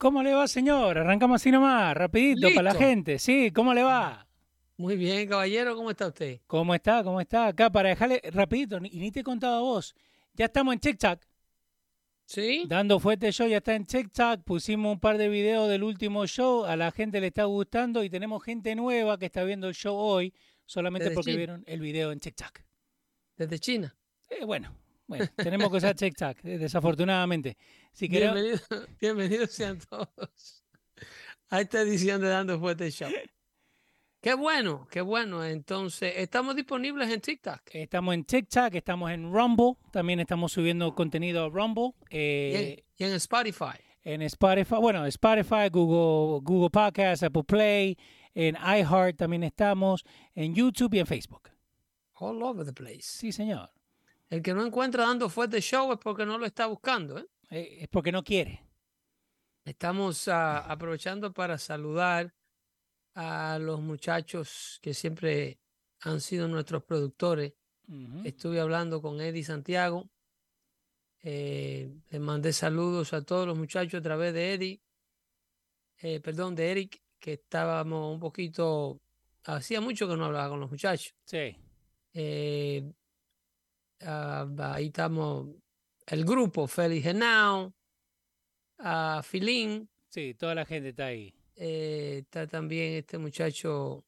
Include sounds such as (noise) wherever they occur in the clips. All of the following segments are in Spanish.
¿Cómo le va, señor? Arrancamos así nomás, rapidito para la gente. Sí, ¿cómo le va? Muy bien, caballero, ¿cómo está usted? ¿Cómo está? ¿Cómo está? Acá para dejarle rapidito, y ni te he contado a vos. Ya estamos en TikTok, ¿Sí? dando fuerte show, ya está en TikTok. Pusimos un par de videos del último show, a la gente le está gustando y tenemos gente nueva que está viendo el show hoy solamente Desde porque China. vieron el video en TikTok. Desde China. Eh, bueno, bueno, tenemos que usar TikTok, eh, desafortunadamente. Si queremos, Bienvenido- (laughs) bienvenidos sean todos a esta edición de Dando Fuerte Show. Qué bueno, qué bueno. Entonces, estamos disponibles en TikTok estamos en TikTok, estamos en Rumble, también estamos subiendo contenido a Rumble. y en, eh, y en Spotify. en Spotify, bueno, Spotify, Google, Google Podcast, Apple Play, en iHeart también estamos, en YouTube y en Facebook. All over the place. Sí, señor. El que no encuentra Dando Fuerte Show es porque no lo está buscando. ¿eh? Eh, es porque no quiere. Estamos ah, aprovechando para saludar a los muchachos que siempre han sido nuestros productores. Estuve hablando con Eddie Santiago. eh, le mandé saludos a todos los muchachos a través de Eddie. eh, perdón, de Eric, que estábamos un poquito. Hacía mucho que no hablaba con los muchachos. Sí. Eh, ah, ahí estamos. El grupo, Félix Genao, a Filín. Sí, toda la gente está ahí. eh, está también este muchacho.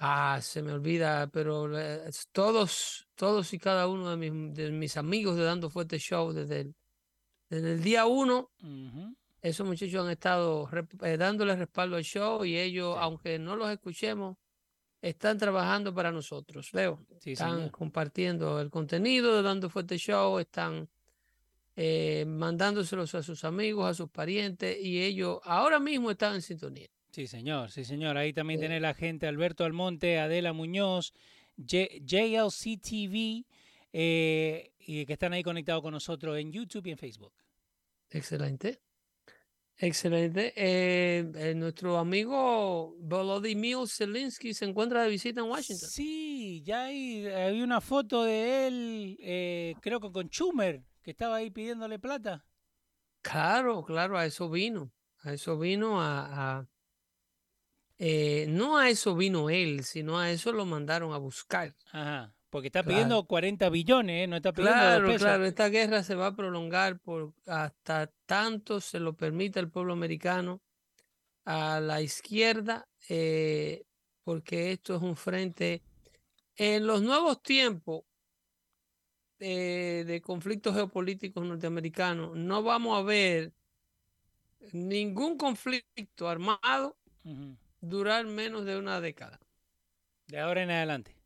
Ah, se me olvida, pero eh, todos, todos y cada uno de mis, de mis amigos de Dando Fuerte Show desde el, desde el día uno, esos muchachos han estado rep- eh, dándole respaldo al show y ellos, Sí. aunque no los escuchemos, están trabajando para nosotros, Leo. Sí, Están señor. compartiendo el contenido de Dando Fuerte Show, están eh, mandándoselos a sus amigos, a sus parientes y ellos ahora mismo están en sintonía. Sí, señor, sí, señor. Ahí también tiene la gente Alberto Almonte, Adela Muñoz, J- JLC TV, eh, y que están ahí conectados con nosotros en YouTube y en Facebook. Excelente. Excelente. Eh, eh, nuestro amigo Volodymyr Zelensky se encuentra de visita en Washington. Sí, ya hay, hay una foto de él, eh, creo que con Schumer, que estaba ahí pidiéndole plata. Claro, claro, a eso vino. A eso vino a... a- eh, no a eso vino él, sino a eso lo mandaron a buscar. Ajá, porque está Claro. pidiendo 40 billones, ¿eh? no está pidiendo dos Claro, pesos. claro, esta guerra se va a prolongar por hasta tanto se lo permita el pueblo americano a la izquierda, eh, porque esto es un frente en los nuevos tiempos eh, de conflictos geopolíticos norteamericanos. No vamos a ver ningún conflicto armado durar menos de una década. De ahora en adelante.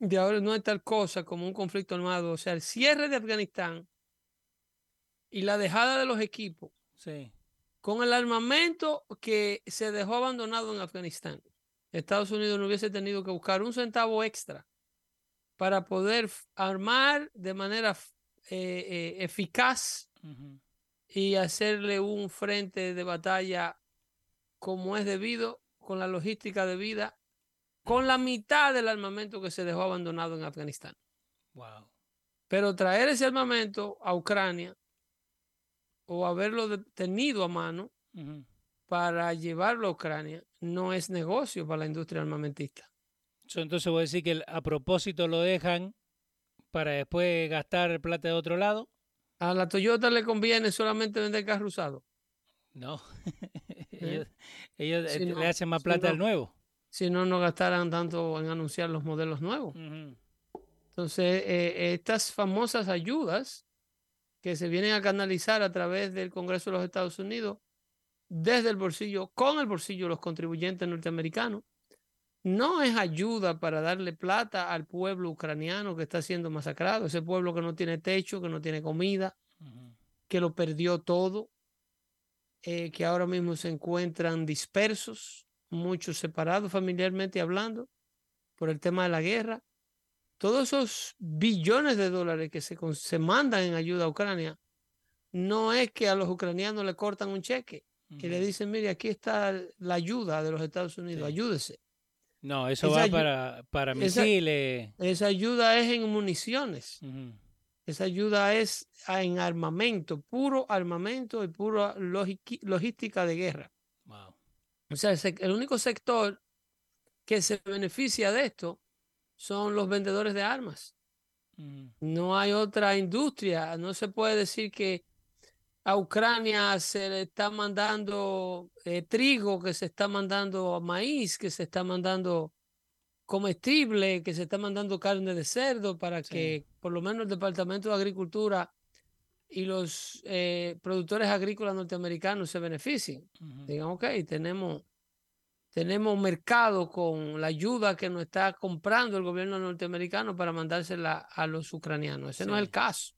De ahora no hay tal cosa como un conflicto armado. O sea, el cierre de Afganistán y la dejada de los equipos Sí. con el armamento que se dejó abandonado en Afganistán. Estados Unidos no hubiese tenido que buscar un centavo extra para poder armar de manera eh, eh, eficaz y hacerle un frente de batalla como es debido, con la logística debida, con la mitad del armamento que se dejó abandonado en Afganistán. Wow. Pero traer ese armamento a Ucrania o haberlo tenido a mano para llevarlo a Ucrania no es negocio para la industria armamentista. Entonces voy a decir que a propósito lo dejan para después gastar plata de otro lado. A la Toyota le conviene solamente vender carro usado. No. (laughs) ellos ellos, Si eh, no- le hacen más si plata al no- nuevo. Si no, no gastaran tanto en anunciar los modelos nuevos. Entonces, eh, estas famosas ayudas que se vienen a canalizar a través del Congreso de los Estados Unidos, desde el bolsillo, con el bolsillo de los contribuyentes norteamericanos, no es ayuda para darle plata al pueblo ucraniano que está siendo masacrado, ese pueblo que no tiene techo, que no tiene comida, que lo perdió todo, eh, que ahora mismo se encuentran dispersos, muchos separados familiarmente hablando, por el tema de la guerra. Todos esos billones de dólares que se, se mandan en ayuda a Ucrania, no es que a los ucranianos le cortan un cheque, que le dicen, mire, aquí está la ayuda de los Estados Unidos, Sí. ayúdese. No, eso esa va para, para misiles. Esa ayuda es en municiones. Esa ayuda es en armamento, puro armamento y pura logística de guerra. O sea, el único sector que se beneficia de esto son los vendedores de armas. Mm. No hay otra industria. No se puede decir que a Ucrania se le está mandando eh, trigo, que se está mandando maíz, que se está mandando comestible, que se está mandando carne de cerdo para que por lo menos el Departamento de Agricultura y los eh, productores agrícolas norteamericanos se beneficien. Digan, ok, tenemos, tenemos mercado con la ayuda que nos está comprando el gobierno norteamericano para mandársela a los ucranianos. Ese no es el caso.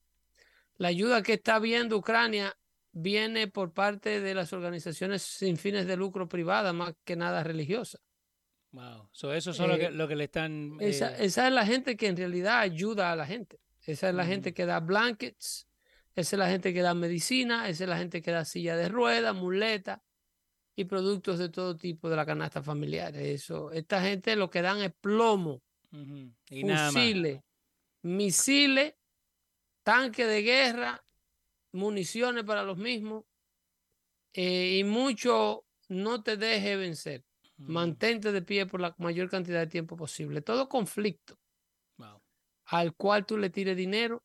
La ayuda que está viendo Ucrania viene por parte de las organizaciones sin fines de lucro privadas, más que nada religiosas. Wow. eso es lo, que, eh, lo que le están. Esa, eh, esa, es la gente que en realidad ayuda a la gente. Esa es la gente que da blankets, esa es la gente que da medicina, esa es la gente que da silla de ruedas, muletas y productos de todo tipo de la canasta familiar. Eso, esta gente lo que dan es plomo, fusiles, misiles, tanques de guerra, municiones para los mismos eh, y mucho no te deje vencer. Mantente de pie por la mayor cantidad de tiempo posible. Todo conflicto al cual tú le tires dinero,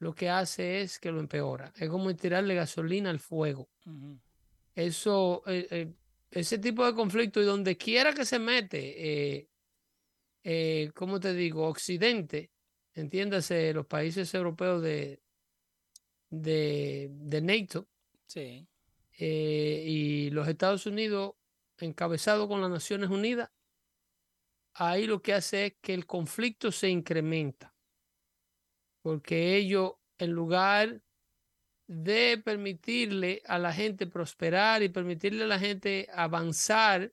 lo que hace es que lo empeora. Es como tirarle gasolina al fuego. Eso, eh, eh, ese tipo de conflicto y donde quiera que se mete, eh, como te digo, Occidente, entiéndase, los países europeos de, de, de NATO sí. y los Estados Unidos encabezado con las Naciones Unidas, ahí lo que hace es que el conflicto se incrementa, porque ellos, en lugar de permitirle a la gente prosperar y permitirle a la gente avanzar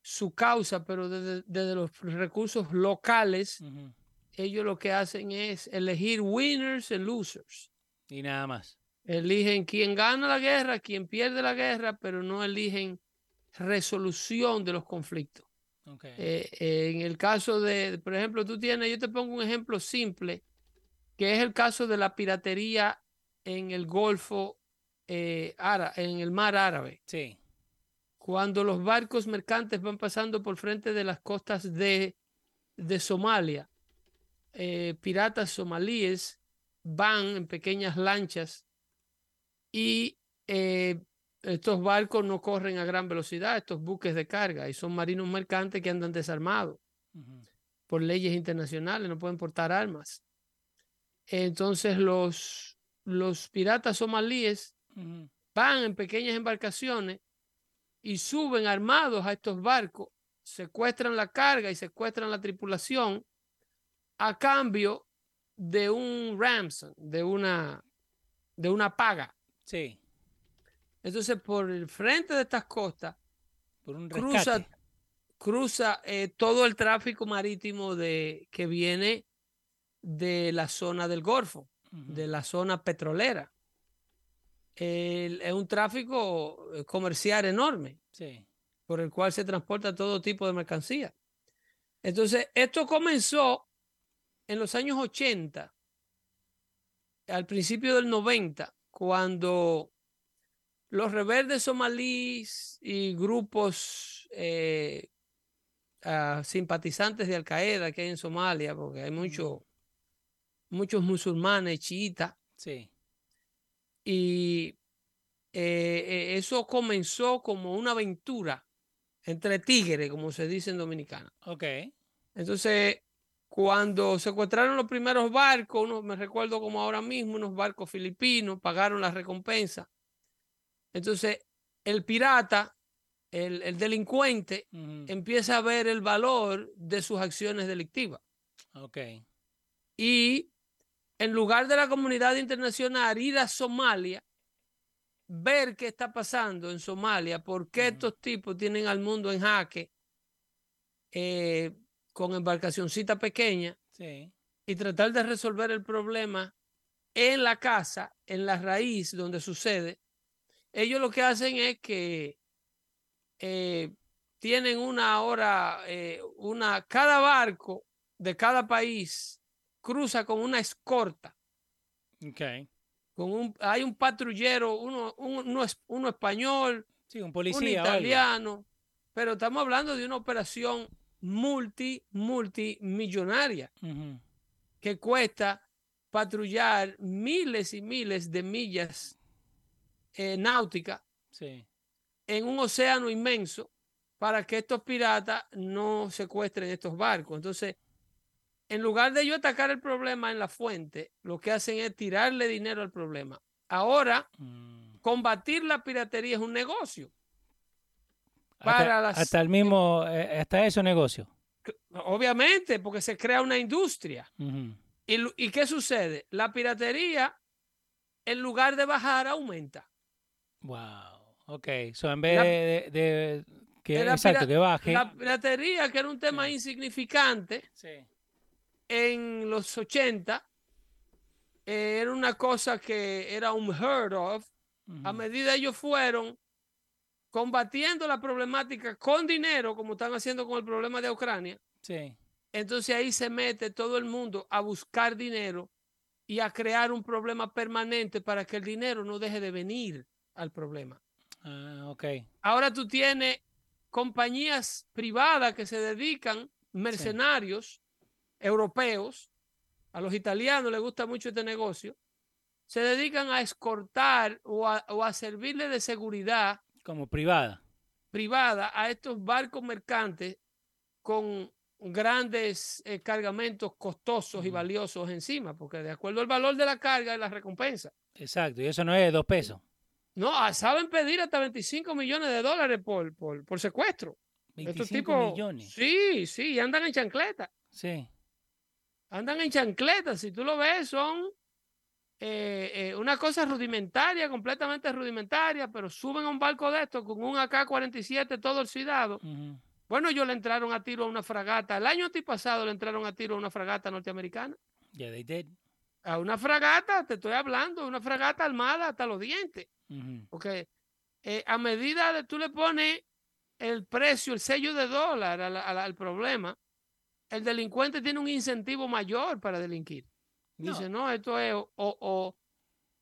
su causa, pero desde, los recursos locales, ellos lo que hacen es elegir winners y losers. Y nada más. Eligen quién gana la guerra, quién pierde la guerra, pero no eligen resolución de los conflictos. Eh, eh, en el caso de, por ejemplo, tú tienes, yo te pongo un ejemplo simple, que es el caso de la piratería en el Golfo, eh, en el mar árabe. Sí. Cuando los barcos mercantes van pasando por frente de las costas de, de Somalia, piratas somalíes van en pequeñas lanchas y estos barcos no corren a gran velocidad, estos buques de carga, y son marinos mercantes que andan desarmados por leyes internacionales, no pueden portar armas. Entonces los, los piratas somalíes van en pequeñas embarcaciones y suben armados a estos barcos, secuestran la carga y secuestran la tripulación a cambio de un ransom, de una, de una paga. Sí. Entonces, por el frente de estas costas, por un cruza, cruza eh, todo el tráfico marítimo de, que viene de la zona del Golfo, de la zona petrolera. es un tráfico eh, comercial enorme, por el cual se transporta todo tipo de mercancía. Entonces, esto comenzó en los años 80, al principio del 90, cuando los rebeldes somalíes y grupos eh, ah, simpatizantes de Al Qaeda que hay en Somalia, porque hay muchos musulmanes chiitas. Sí. Y eh, eh, eso comenzó como una aventura entre tigres, como se dice en Dominicana. Ok. Entonces, cuando secuestraron los primeros barcos, uno, me recuerdo como ahora mismo, unos barcos filipinos, pagaron la recompensa entonces, el pirata, el, delincuente, empieza a ver el valor de sus acciones delictivas. Ok. Y en lugar de la comunidad internacional ir a Somalia, ver qué está pasando en Somalia, por qué estos tipos tienen al mundo en jaque eh, con embarcacioncita pequeña y tratar de resolver el problema en la casa, en la raíz donde sucede, ellos lo que hacen es que eh, tienen una hora, eh, una, cada barco de cada país cruza con una escorta. Okay. Con un, hay un patrullero, uno, uno, uno español, sí, un policía, un italiano, pero estamos hablando de una operación multi, multimillonaria que cuesta patrullar miles y miles de millas eh, náuticas en un océano inmenso para que estos piratas no secuestren estos barcos. Entonces, en lugar de ellos atacar el problema en la fuente, lo que hacen es tirarle dinero al problema. Ahora, mm. combatir la piratería es un negocio. Para hasta, el mismo, eh, hasta eso negocio. Obviamente, porque se crea una industria. ¿Y, qué sucede? La piratería, en lugar de bajar, aumenta. Wow. Ok. So, en vez de, que, exacto, que baje. La piratería, que era un tema insignificante en los 80, eh, era una cosa que era un heard of. A medida ellos fueron combatiendo la problemática con dinero, como están haciendo con el problema de Ucrania. Sí. Entonces ahí se mete todo el mundo a buscar dinero y a crear un problema permanente para que el dinero no deje de venir al problema. Ah, ok. Ahora tú tienes compañías privadas que se dedican, mercenarios europeos, a los italianos les gusta mucho este negocio, se dedican a escortar o a, o a servirle de seguridad. Como privada. Privada a estos barcos mercantes con grandes eh, cargamentos costosos y valiosos encima, porque de acuerdo al valor de la carga es la recompensa. Exacto, y eso no es dos pesos. No, ah, saben pedir hasta 25 millones de dólares por, por, secuestro. 25 millones. Sí, sí, andan en chancleta. Sí. Andan en chancleta, si tú lo ves, son eh, eh, una cosa rudimentaria, completamente rudimentaria, pero suben a un barco de estos con un AK-47 todo oxidado. Bueno, ellos le entraron a tiro a una fragata. El año pasado le entraron a tiro a una fragata norteamericana. Yeah, they did. A una fragata, te estoy hablando, una fragata armada hasta los dientes. Porque eh, a medida de tú le pones el precio, el sello de dólar al, problema, el delincuente tiene un incentivo mayor para delinquir. Dice, no, esto es o,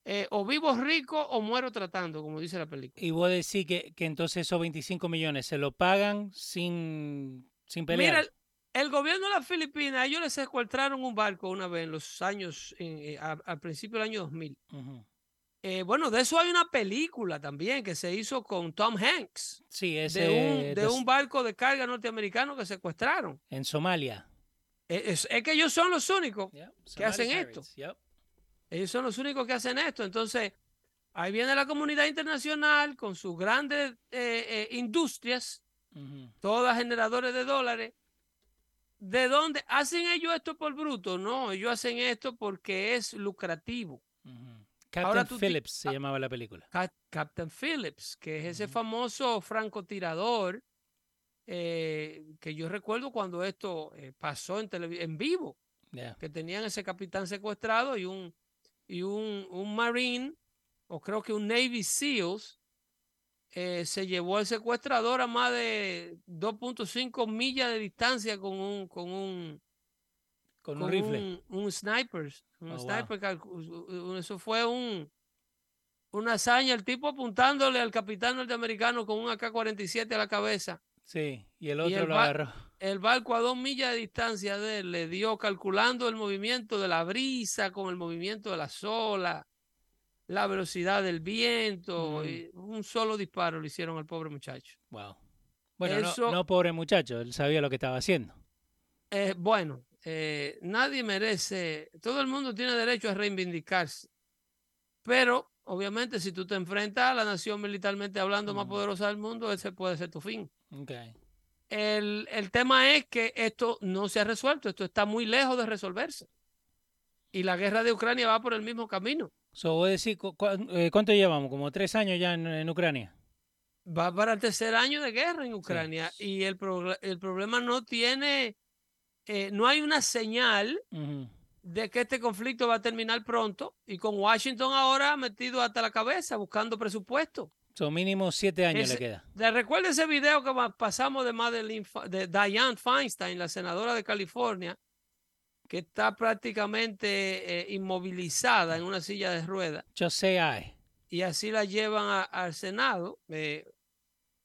eh, o vivo rico o muero tratando, como dice la película. Y vos decís que, que entonces esos 25 millones se lo pagan sin, sin pelear. Mira, el, gobierno de las Filipinas, ellos les secuestraron un barco una vez en los años, eh, al principio del año 2000. Eh, bueno, de eso hay una película también que se hizo con Tom Hanks. Sí, ese, de un, de un barco de carga norteamericano que secuestraron. En Somalia. Es, que ellos son los únicos que hacen esto. Ellos son los únicos que hacen esto. Entonces, ahí viene la comunidad internacional con sus grandes eh, eh, industrias, todas generadores de dólares. ¿De dónde hacen ellos esto por bruto? No, ellos hacen esto porque es lucrativo. Captain Phillips se llamaba la película. Captain Phillips, que es ese famoso francotirador eh, que yo recuerdo cuando esto pasó en, en vivo, que tenían ese capitán secuestrado y un y un, un Marine, o creo que un Navy SEALs, eh, se llevó el secuestrador a más de 2.5 millas de distancia con un con un con, un rifle, un, sniper, un oh, sniper, eso fue un una hazaña, el tipo apuntándole al capitán norteamericano con un AK-47 a la cabeza. Sí, y el otro lo agarró. El barco a dos millas de distancia de él le dio calculando el movimiento de la brisa con el movimiento de la sola, la velocidad del viento. Y un solo disparo le hicieron al pobre muchacho. Wow. Bueno, no, pobre muchacho, él sabía lo que estaba haciendo. Eh, bueno, eh, nadie merece, todo el mundo tiene derecho a reivindicarse, pero obviamente si tú te enfrentas a la nación militarmente hablando más poderosa del mundo, ese puede ser tu fin. Okay. El, tema es que esto no se ha resuelto, esto está muy lejos de resolverse. Y la guerra de Ucrania va por el mismo camino. So, decir, eh, ¿Cuánto llevamos? ¿Como tres años ya en, Ucrania? Va para el tercer año de guerra en Ucrania y el, el problema no tiene, eh, no hay una señal de que este conflicto va a terminar pronto y con Washington ahora metido hasta la cabeza buscando presupuesto. Son mínimo siete años le queda. ¿Le recuerda ese video que pasamos de, Madeline, de Diane Feinstein, la senadora de California, que está prácticamente eh, inmovilizada en una silla de ruedas. Yo sé, hay. Y así la llevan al Senado. Eh,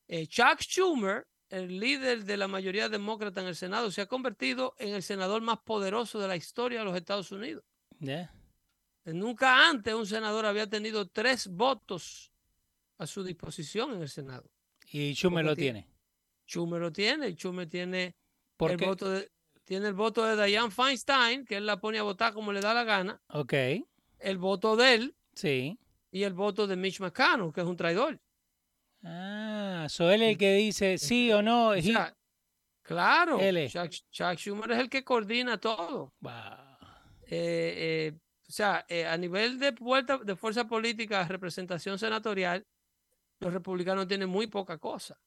eh, Chuck Schumer, el líder de la mayoría demócrata en el Senado, se ha convertido en el senador más poderoso de la historia de los Estados Unidos. Nunca antes un senador había tenido tres votos a su disposición en el Senado. Y Schumer lo tiene. Schumer lo tiene. Schumer tiene el voto de, tiene el voto de Diane Feinstein, que él la pone a votar como le da la gana. Ok. El voto de él. Sí. Y el voto de Mitch McConnell, que es un traidor. Ah, so él es el que dice sí o no. claro. Chuck, Schumer es el que coordina todo. Eh, eh, o sea, eh, a nivel de, de fuerza política, representación senatorial, los republicanos tienen muy poca cosa.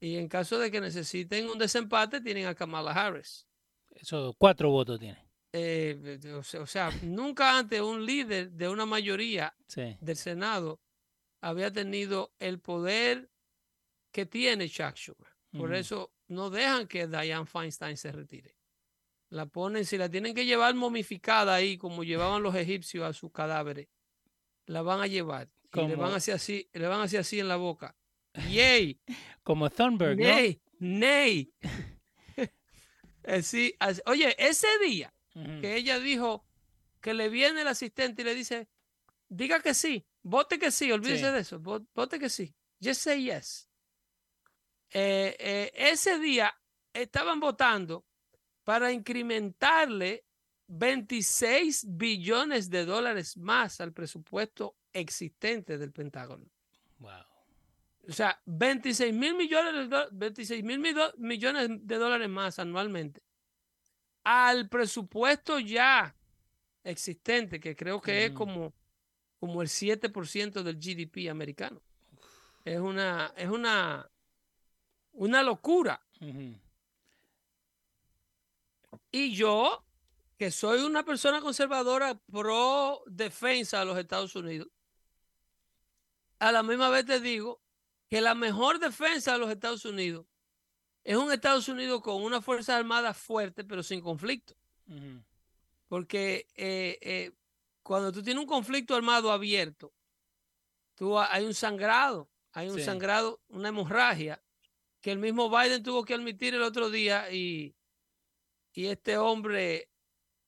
Y en caso de que necesiten un desempate, tienen a Kamala Harris. Eso, cuatro votos tiene. Eh, o, sea, nunca antes un líder de una mayoría del Senado había tenido el poder que tiene Chuck Schumer. Por eso no dejan que Diane Feinstein se retire. La ponen, si la tienen que llevar momificada ahí, como llevaban los egipcios a sus cadáveres, la van a llevar. Y le van a hacer así, le van a hacer así en la boca. Yay. (laughs) Como Thunberg, ¿no? Nay. oye, ese día que ella dijo que le viene el asistente y le dice, diga que sí, vote que sí, olvídese de eso, vote que sí. Just say yes. Eh, eh, ese día estaban votando para incrementarle 26 billones de dólares más al presupuesto existente del Pentágono. Wow. O sea, 26 mil millones, de, 26 mil millones de dólares más anualmente al presupuesto ya existente, que creo que es como, como el 7% del GDP americano. Es una, es una, una locura. Y yo, que soy una persona conservadora pro defensa de los Estados Unidos, a la misma vez te digo que la mejor defensa de los Estados Unidos es un Estados Unidos con una fuerza armada fuerte, pero sin conflicto. Porque eh, eh, cuando tú tienes un conflicto armado abierto, tú, hay un sangrado, hay un sangrado, una hemorragia, que el mismo Biden tuvo que admitir el otro día y, y este hombre,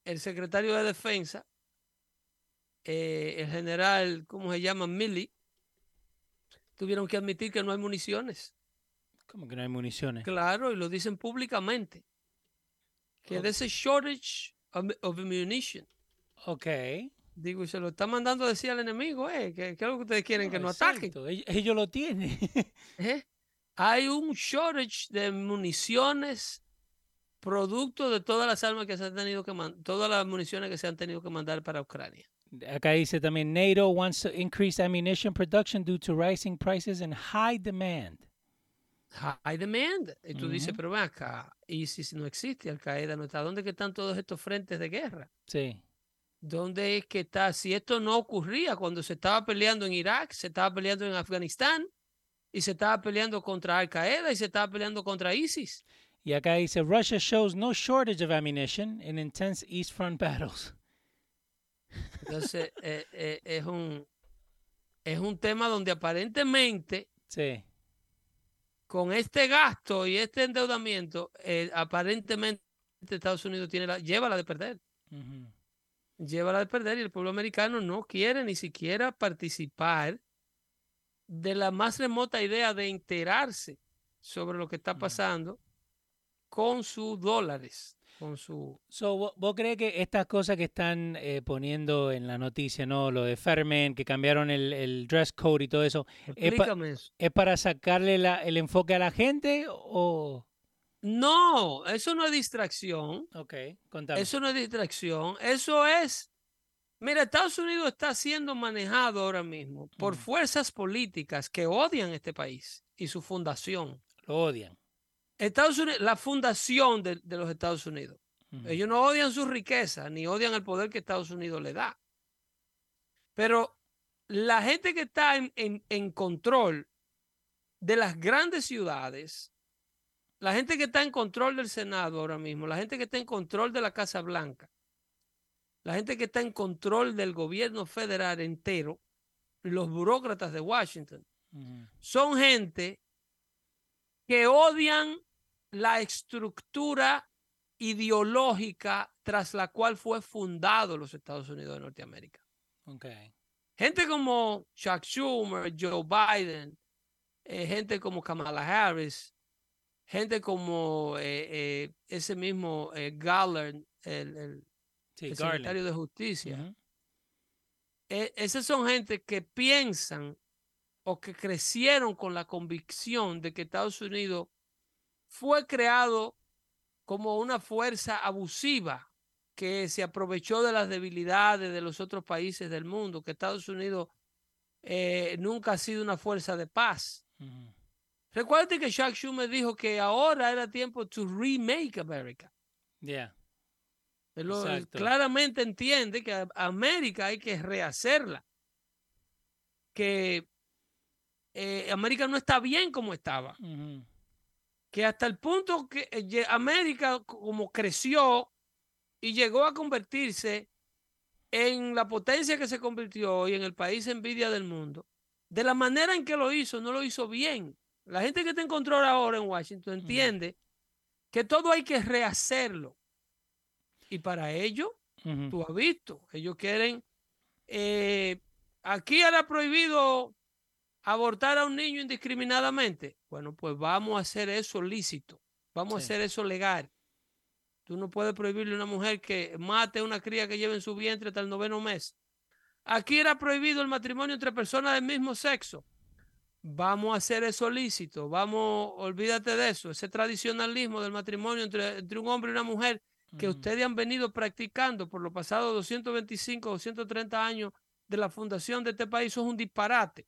el secretario de defensa, eh, el general, ¿cómo se llama? Milley, tuvieron que admitir que no hay municiones. ¿Cómo que no hay municiones? Claro, y lo dicen públicamente. Que oh. there's a shortage of, ammunition. Ok. Digo, y se lo está mandando a decir al enemigo, eh, que, que es lo que ustedes quieren, que no ataquen. Ellos, lo tienen. (laughs) ¿Eh? Hay un shortage de municiones producto de todas las armas que se han tenido que todas las municiones que se han tenido que mandar para Ucrania. Acá dice también NATO wants to increase ammunition production due to rising prices and high demand. High demand. Y tú dices, pero ven acá, y si no existe Al Qaeda, no está, ¿dónde que están todos estos frentes de guerra? Sí. ¿Dónde es que está? Si esto no ocurría cuando se estaba peleando en Irak, se estaba peleando en Afganistán, y se estaba peleando contra Al Qaeda y se estaba peleando contra ISIS. Y acá dice, Russia shows no shortage of ammunition in intense East Front battles. Entonces, (laughs) eh, eh, es, un, es un tema donde aparentemente, con este gasto y este endeudamiento, eh, aparentemente Estados Unidos tiene la, lleva la de perder. La de perder y el pueblo americano no quiere ni siquiera participar de la más remota idea de enterarse sobre lo que está pasando con sus dólares con su... ¿vos, crees que estas cosas que están eh, poniendo en la noticia, ¿no? Lo de Ferment, que cambiaron el, dress code y todo eso, ¿es, ¿es, para sacarle el enfoque a la gente o...? No, eso no es distracción. Ok, contame. Eso no es distracción, eso es... Mira, Estados Unidos está siendo manejado ahora mismo por fuerzas políticas que odian este país y su fundación. Lo odian. Estados Unidos, la fundación de, los Estados Unidos. Ellos no odian su riqueza ni odian el poder que Estados Unidos le da. Pero la gente que está en, control de las grandes ciudades la gente que está en control del Senado ahora mismo, la gente que está en control de la Casa Blanca, la gente que está en control del gobierno federal entero, los burócratas de Washington, son gente que odian la estructura ideológica tras la cual fue fundado los Estados Unidos de Norteamérica. Gente como Chuck Schumer, Joe Biden, eh, gente como Kamala Harris, gente como eh, eh, ese mismo Garland, el, secretario de Justicia. esas son gente que piensan o que crecieron con la convicción de que Estados Unidos fue creado como una fuerza abusiva que se aprovechó de las debilidades de los otros países del mundo, que Estados Unidos nunca ha sido una fuerza de paz. Recuerde que Chuck Schumer dijo que ahora era tiempo to remake America. Yeah. Él, claramente entiende que América hay que rehacerla. Que eh, América no está bien como estaba. Que hasta el punto que eh, América como creció y llegó a convertirse en la potencia que se convirtió y en el país envidia del mundo, de la manera en que lo hizo, no lo hizo bien. La gente que está en control ahora en Washington entiende que todo hay que rehacerlo. Y para ello, tú has visto, ellos quieren, eh, aquí era prohibido abortar a un niño indiscriminadamente. Bueno, pues vamos a hacer eso lícito, vamos a hacer eso legal. Tú no puedes prohibirle a una mujer que mate a una cría que lleve en su vientre hasta el noveno mes. Aquí era prohibido el matrimonio entre personas del mismo sexo vamos a hacer eso lícito, vamos, olvídate de eso, ese tradicionalismo del matrimonio entre, un hombre y una mujer que ustedes han venido practicando por los pasados 225, 230 años de la fundación de este país, eso es un disparate,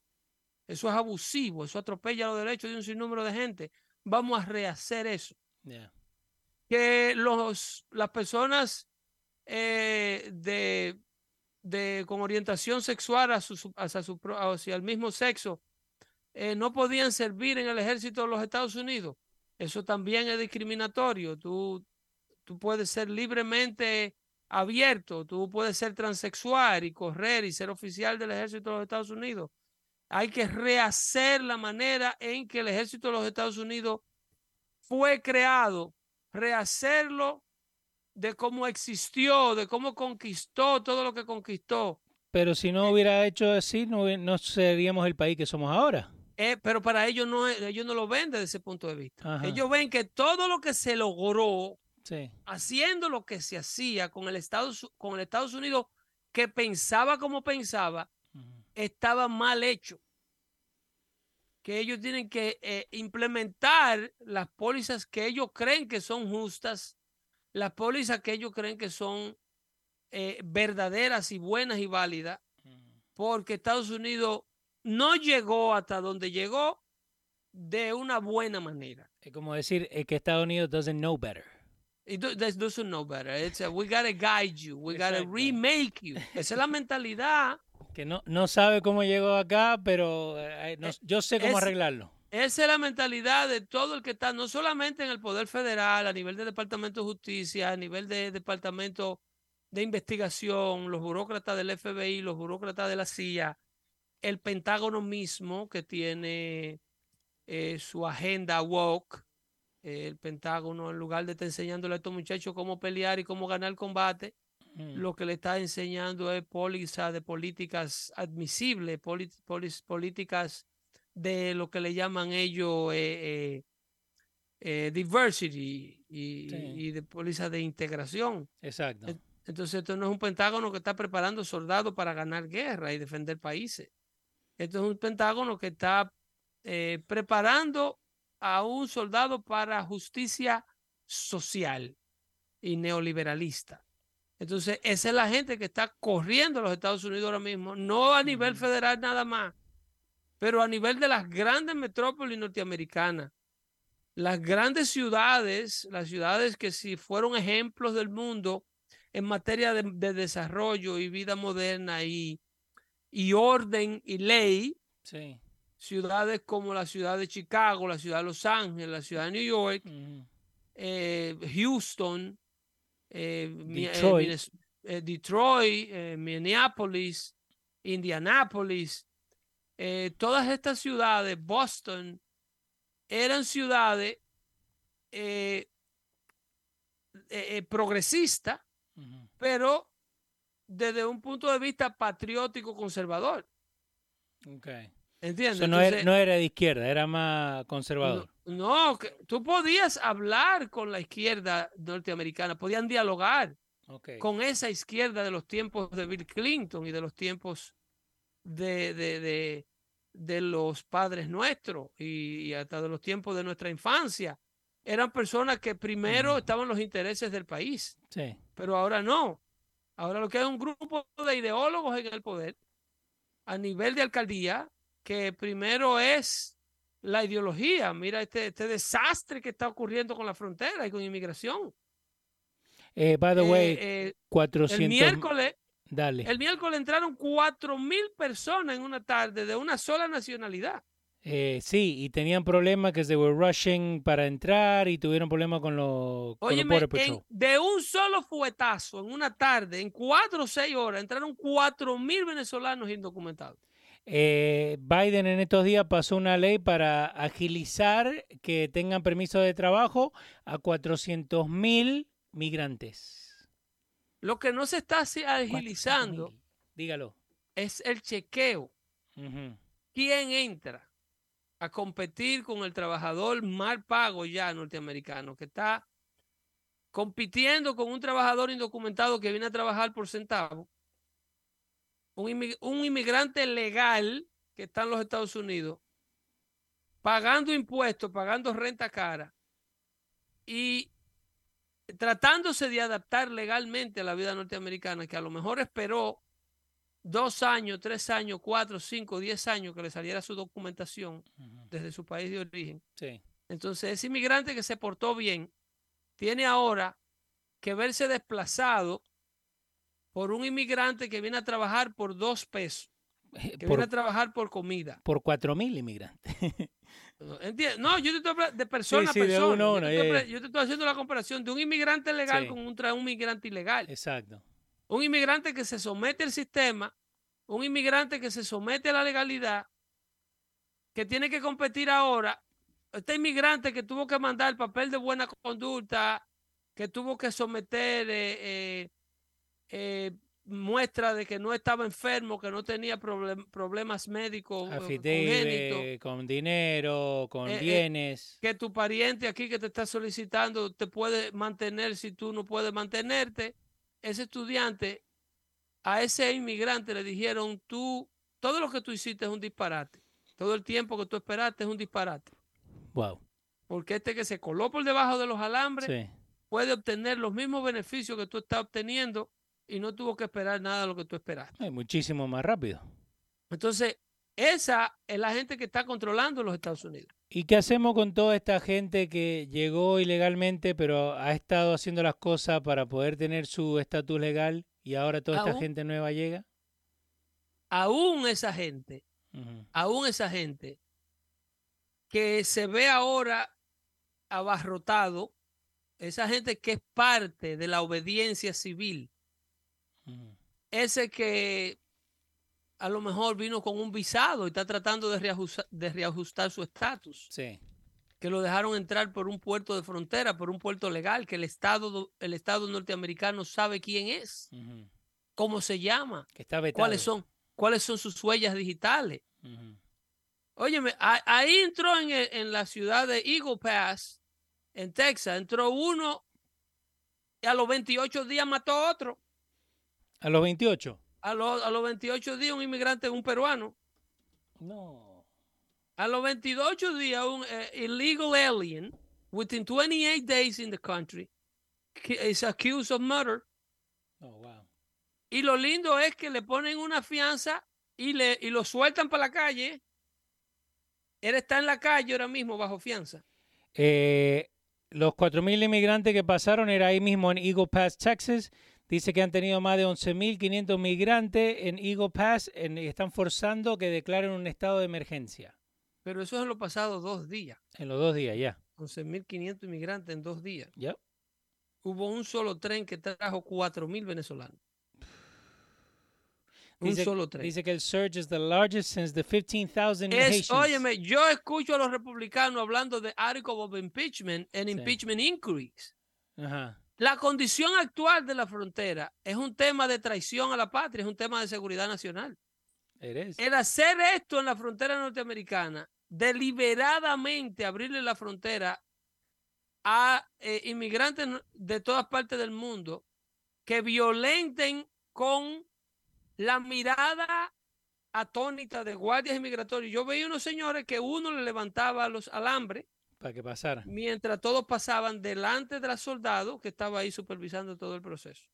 eso es abusivo, eso atropella los derechos de un sinnúmero de gente. Vamos a rehacer eso. Que los, las personas eh, de, de, con orientación sexual hacia, su, hacia el mismo sexo eh, no podían servir en el ejército de los Estados Unidos. Eso también es discriminatorio. Tú, tú puedes ser libremente abierto, tú puedes ser transexual y correr y ser oficial del ejército de los Estados Unidos. Hay que rehacer la manera en que el ejército de los Estados Unidos fue creado, rehacerlo de cómo existió, de cómo conquistó todo lo que conquistó. Pero si no hubiera hecho así, no, no seríamos el país que somos ahora. Eh, pero para ellos no, ellos no lo ven desde ese punto de vista. Ellos ven que todo lo que se logró haciendo lo que se hacía con el, Estados, con el Estados Unidos que pensaba como pensaba, estaba mal hecho. Que ellos tienen que eh, implementar las pólizas que ellos creen que son justas, las pólizas que ellos creen que son eh, verdaderas y buenas y válidas, porque Estados Unidos no llegó hasta donde llegó de una buena manera. Es como decir que Estados Unidos doesn't know better. It doesn't know better. It's we gotta guide you. We gotta remake you. Esa es la mentalidad. (laughs) Que no, no sabe cómo llegó acá, pero eh, eh, yo sé cómo arreglarlo. Esa es la mentalidad de todo el que está, no solamente en el Poder Federal, a nivel de Departamento de Justicia, a nivel de Departamento de Investigación, los burócratas del FBI, los burócratas de la CIA, el Pentágono mismo, que tiene eh, su agenda woke, el Pentágono, en lugar de estar enseñándole a estos muchachos cómo pelear y cómo ganar el combate, mm. lo que le está enseñando es póliza de políticas admisibles, políticas de lo que le llaman ellos eh, eh, diversity y, de póliza de integración. Exacto. Entonces, esto no es un Pentágono que está preparando soldados para ganar guerra y defender países. Esto es un Pentágono que está eh, preparando a un soldado para justicia social y neoliberalista. Entonces, esa es la gente que está corriendo a los Estados Unidos ahora mismo, no a nivel federal nada más, pero a nivel de las grandes metrópolis norteamericanas. Las grandes ciudades, las ciudades que si fueron ejemplos del mundo en materia de, de desarrollo y vida moderna y y orden y ley ciudades como la ciudad de Chicago, la ciudad de Los Ángeles, la ciudad de New York, eh, Houston, eh, Detroit, Minneapolis, Indianapolis, todas estas ciudades, Boston, eran ciudades progresistas, pero desde un punto de vista patriótico conservador. Okay. ¿Entiendes? no, era, de izquierda, era más conservador. No, tú podías hablar con la izquierda norteamericana, podían dialogar con esa izquierda de los tiempos de Bill Clinton y de los tiempos de, de, de, los padres nuestros y, hasta de los tiempos de nuestra infancia. Eran personas que primero estaban los intereses del país, sí. pero ahora no. Ahora lo que hay es un grupo de ideólogos en el poder a nivel de alcaldía que primero es la ideología. Mira este, este desastre que está ocurriendo con la frontera y con inmigración. Eh, by the eh, way, 400... Eh, el miércoles, Dale. el miércoles entraron cuatro mil personas en una tarde de una sola nacionalidad. Eh, sí, y tenían problemas que se were rushing para entrar y tuvieron problemas con los Oye, de un solo fuetazo en una tarde, en cuatro o seis horas, entraron cuatro mil venezolanos indocumentados. Eh, Biden en estos días pasó una ley para agilizar que tengan permiso de trabajo a 400 mil migrantes. Lo que no se está agilizando, dígalo, es el chequeo. ¿Quién entra? A competir con el trabajador mal pago ya norteamericano, que está compitiendo con un trabajador indocumentado que viene a trabajar por centavo, un, inmigrante legal que está en los Estados Unidos, pagando impuestos, pagando renta cara y tratándose de adaptar legalmente a la vida norteamericana, que a lo mejor esperó dos años, tres años, cuatro, cinco, diez años que le saliera su documentación desde su país de origen. Entonces, ese inmigrante que se portó bien tiene ahora que verse desplazado por un inmigrante que viene a trabajar por dos pesos, (laughs) que viene a trabajar por comida. Por cuatro mil inmigrantes. (laughs) No, yo te estoy hablando de persona a persona. yo, te estoy, haciendo la comparación de un inmigrante legal con un, un inmigrante ilegal. Exacto un inmigrante que se somete al sistema, un inmigrante que se somete a la legalidad, que tiene que competir ahora, este inmigrante que tuvo que mandar el papel de buena conducta, que tuvo que someter eh, eh, eh, muestra de que no estaba enfermo, que no tenía problemas médicos con dinero, con bienes. que tu pariente aquí que te está solicitando te puede mantener si tú no puedes mantenerte ese estudiante, a ese inmigrante le dijeron, tú, todo lo que tú hiciste es un disparate. Todo el tiempo que tú esperaste es un disparate. Wow. Porque este que se coló por debajo de los alambres puede obtener los mismos beneficios que tú estás obteniendo y no tuvo que esperar nada de lo que tú esperaste. muchísimo más rápido. Entonces, esa es la gente que está controlando los Estados Unidos. ¿Y qué hacemos con toda esta gente que llegó ilegalmente, pero ha estado haciendo las cosas para poder tener su estatus legal y ahora toda esta gente nueva llega? Aún esa gente, aún esa gente que se ve ahora abarrotado, esa gente que es parte de la obediencia civil, ese que a lo mejor vino con un visado y está tratando de reajustar, su estatus. Sí. Que lo dejaron entrar por un puerto de frontera, por un puerto legal, que el Estado, el Estado norteamericano sabe quién es, cómo se llama, cuáles son, cuáles son sus huellas digitales. Óyeme, ahí entró en, en la ciudad de Eagle Pass, en Texas, entró uno y a los 28 días mató a otro. ¿A los 28? A, los 28 días un inmigrante, un peruano. No. A los 28 días un eh, illegal alien within 28 days in the country is accused of murder. Oh, wow. Y lo lindo es que le ponen una fianza y, le, y lo sueltan para la calle. Él está en la calle ahora mismo bajo fianza. Eh, los 4.000 inmigrantes que pasaron era ahí mismo en Eagle Pass, Texas. Dice que han tenido más de 11.500 migrantes en Eagle Pass y están forzando que declaren un estado de emergencia. Pero eso es en los pasados dos días. En los dos días, ya. 11.500 inmigrantes en dos días. Ya. Hubo un solo tren que trajo 4.000 venezolanos. Un solo tren. Dice que el surge es the largest since the 15,000 es, Óyeme, yo escucho a los republicanos hablando de article of impeachment and impeachment inquiries. La condición actual de la frontera es un tema de traición a la patria, es un tema de seguridad nacional. El hacer esto en la frontera norteamericana, deliberadamente abrirle la frontera a eh, inmigrantes de todas partes del mundo que violenten con la mirada atónita de guardias inmigratorios. Yo veía unos señores que uno le levantaba los alambres para que pasara. Mientras todos pasaban delante de la soldado que estaba ahí supervisando todo el proceso.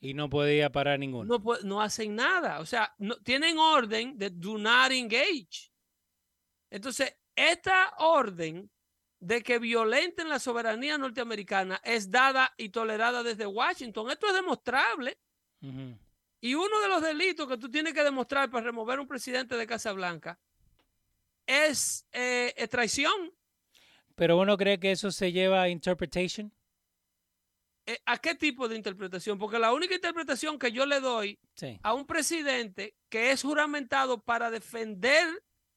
Y no podía parar ninguno. No, no hacen nada. O sea, no, tienen orden de do not engage. Entonces, esta orden de que violenten la soberanía norteamericana es dada y tolerada desde Washington. Esto es demostrable. Y uno de los delitos que tú tienes que demostrar para remover un presidente de Casa Blanca es, eh, traición. Pero uno cree que eso se lleva a interpretation. Eh, ¿A qué tipo de interpretación? Porque la única interpretación que yo le doy a un presidente que es juramentado para defender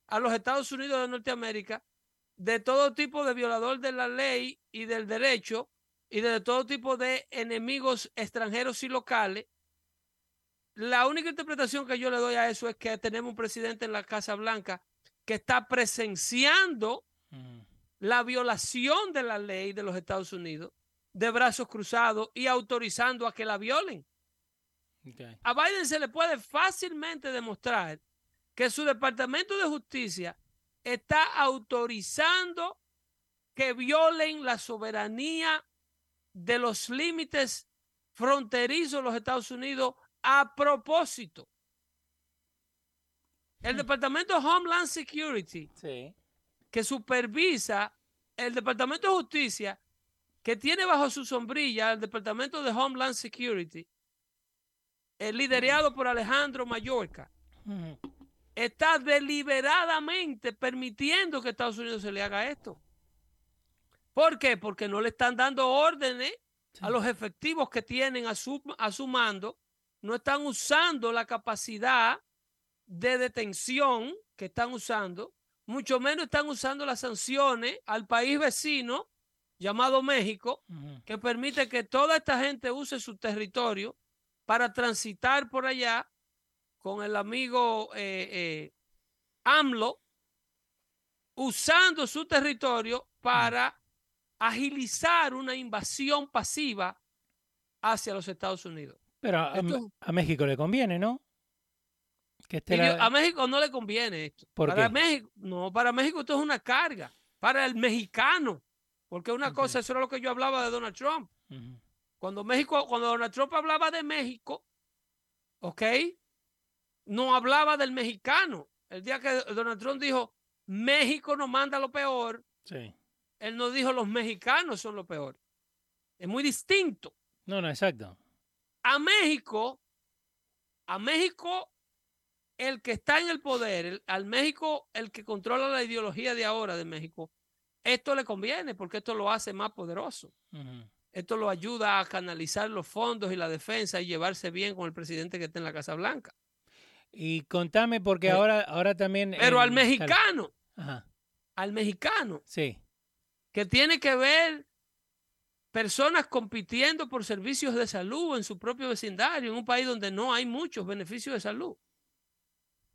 a los Estados Unidos de Norteamérica de todo tipo de violador de la ley y del derecho y de todo tipo de enemigos extranjeros y locales, la única interpretación que yo le doy a eso es que tenemos un presidente en la Casa Blanca que está presenciando la violación de la ley de los Estados Unidos de brazos cruzados y autorizando a que la violen. A Biden se le puede fácilmente demostrar que su Departamento de Justicia está autorizando que violen la soberanía de los límites fronterizos de los Estados Unidos a propósito. El hmm. Departamento de Homeland Security, que supervisa el Departamento de Justicia, que tiene bajo su sombrilla el Departamento de Homeland Security, el liderado por Alejandro Mallorca, está deliberadamente permitiendo que Estados Unidos se le haga esto. ¿Por qué? Porque no le están dando órdenes a los efectivos que tienen a su, a su mando no están usando la capacidad de detención que están usando, mucho menos están usando las sanciones al país vecino llamado México, que permite que toda esta gente use su territorio para transitar por allá con el amigo eh, eh, AMLO, usando su territorio para agilizar una invasión pasiva hacia los Estados Unidos. Pero a, México le conviene, ¿no? Que A México no le conviene esto. para México, no, para México esto es una carga. Para el mexicano. Porque una cosa, eso era lo que yo hablaba de Donald Trump. Cuando México, cuando Donald Trump hablaba de México, ¿ok? No hablaba del mexicano. El día que Donald Trump dijo, México nos manda lo peor, sí. él no dijo los mexicanos son lo peor. Es muy distinto. No, no, exacto a México, a México, el que está en el poder, al México, el que controla la ideología de ahora de México, esto le conviene porque esto lo hace más poderoso. Esto lo ayuda a canalizar los fondos y la defensa y llevarse bien con el presidente que está en la Casa Blanca. Y contame, porque eh, ahora, ahora también. Pero al mexicano, al mexicano, sí. que tiene que ver personas compitiendo por servicios de salud en su propio vecindario, en un país donde no hay muchos beneficios de salud,